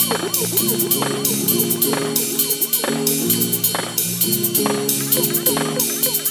Thank you.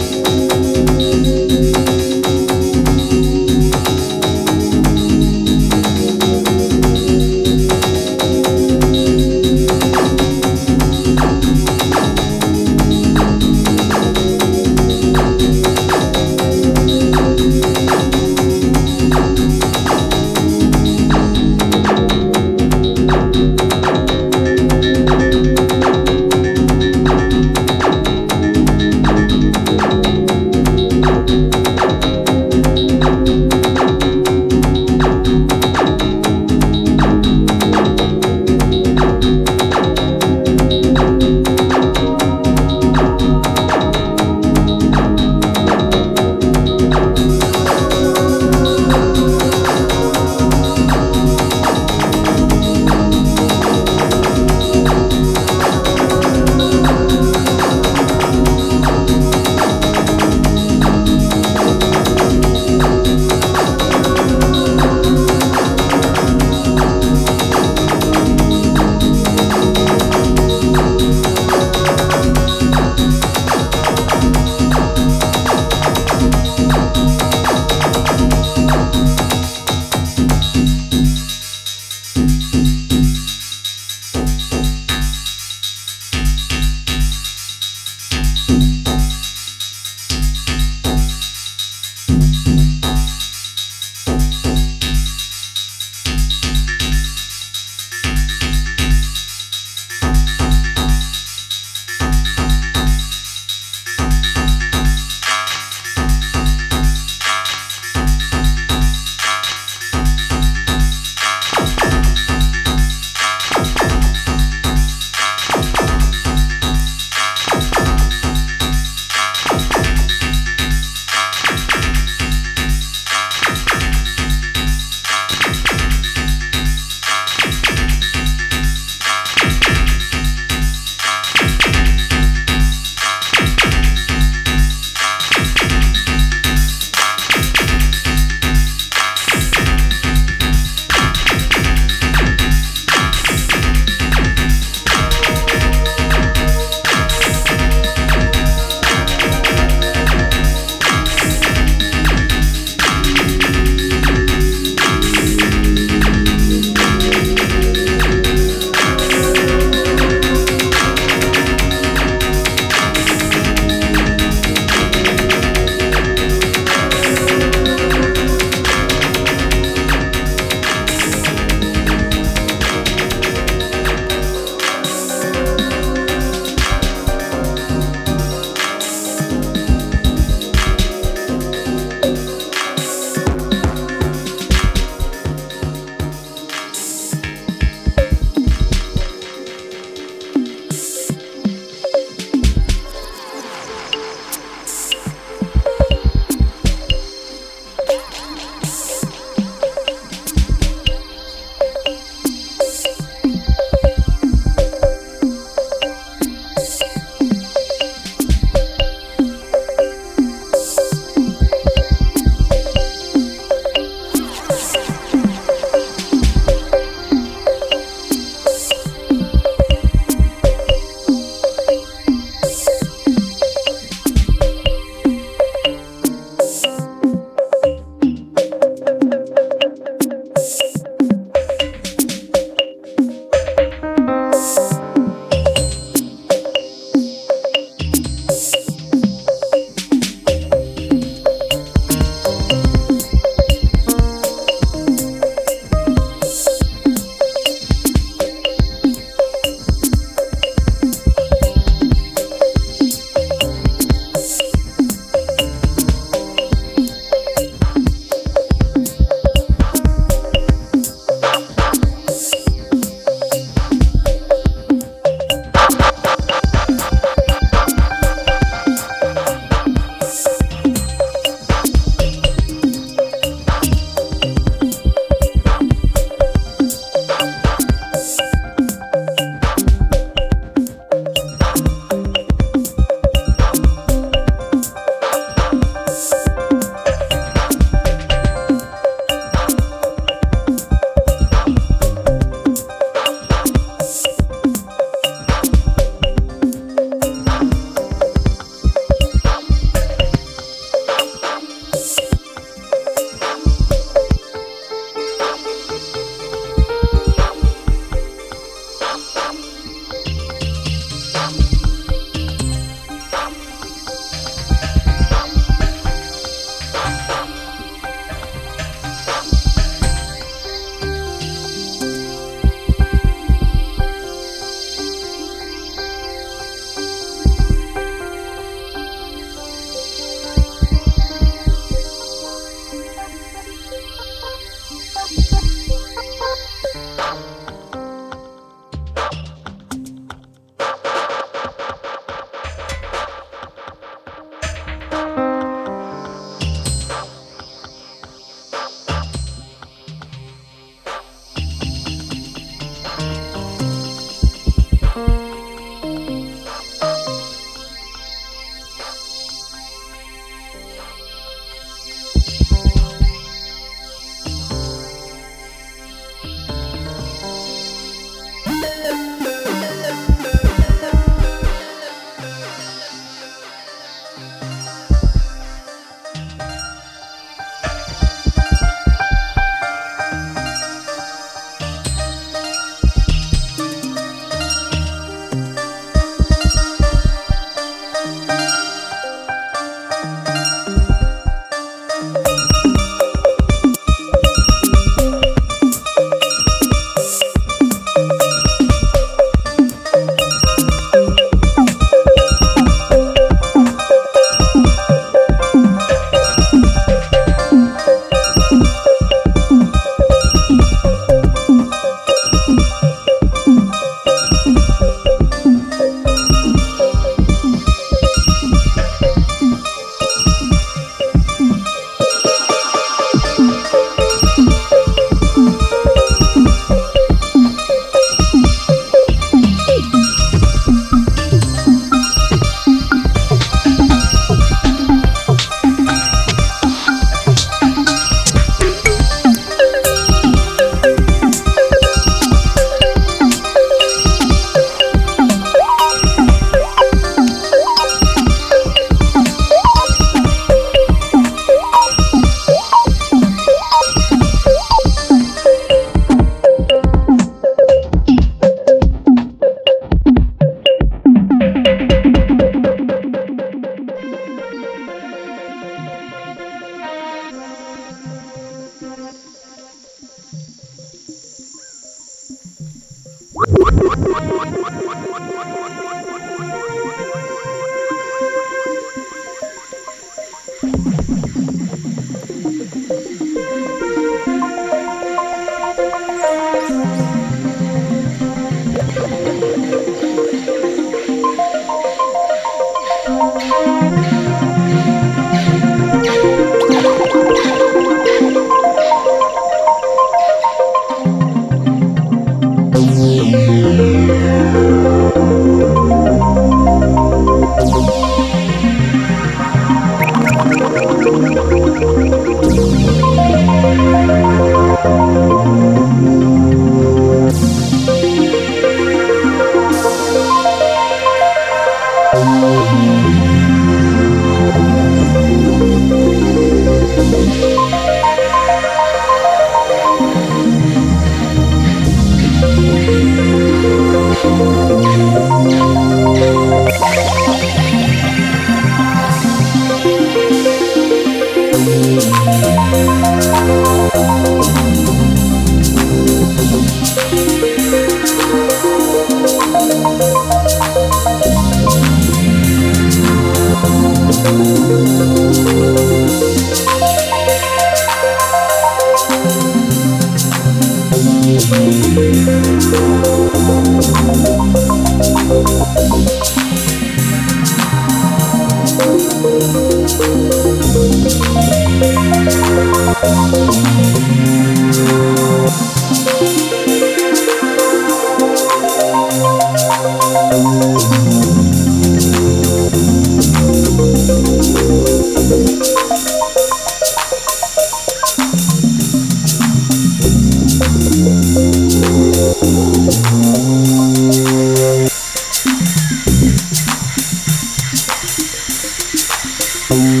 Boom.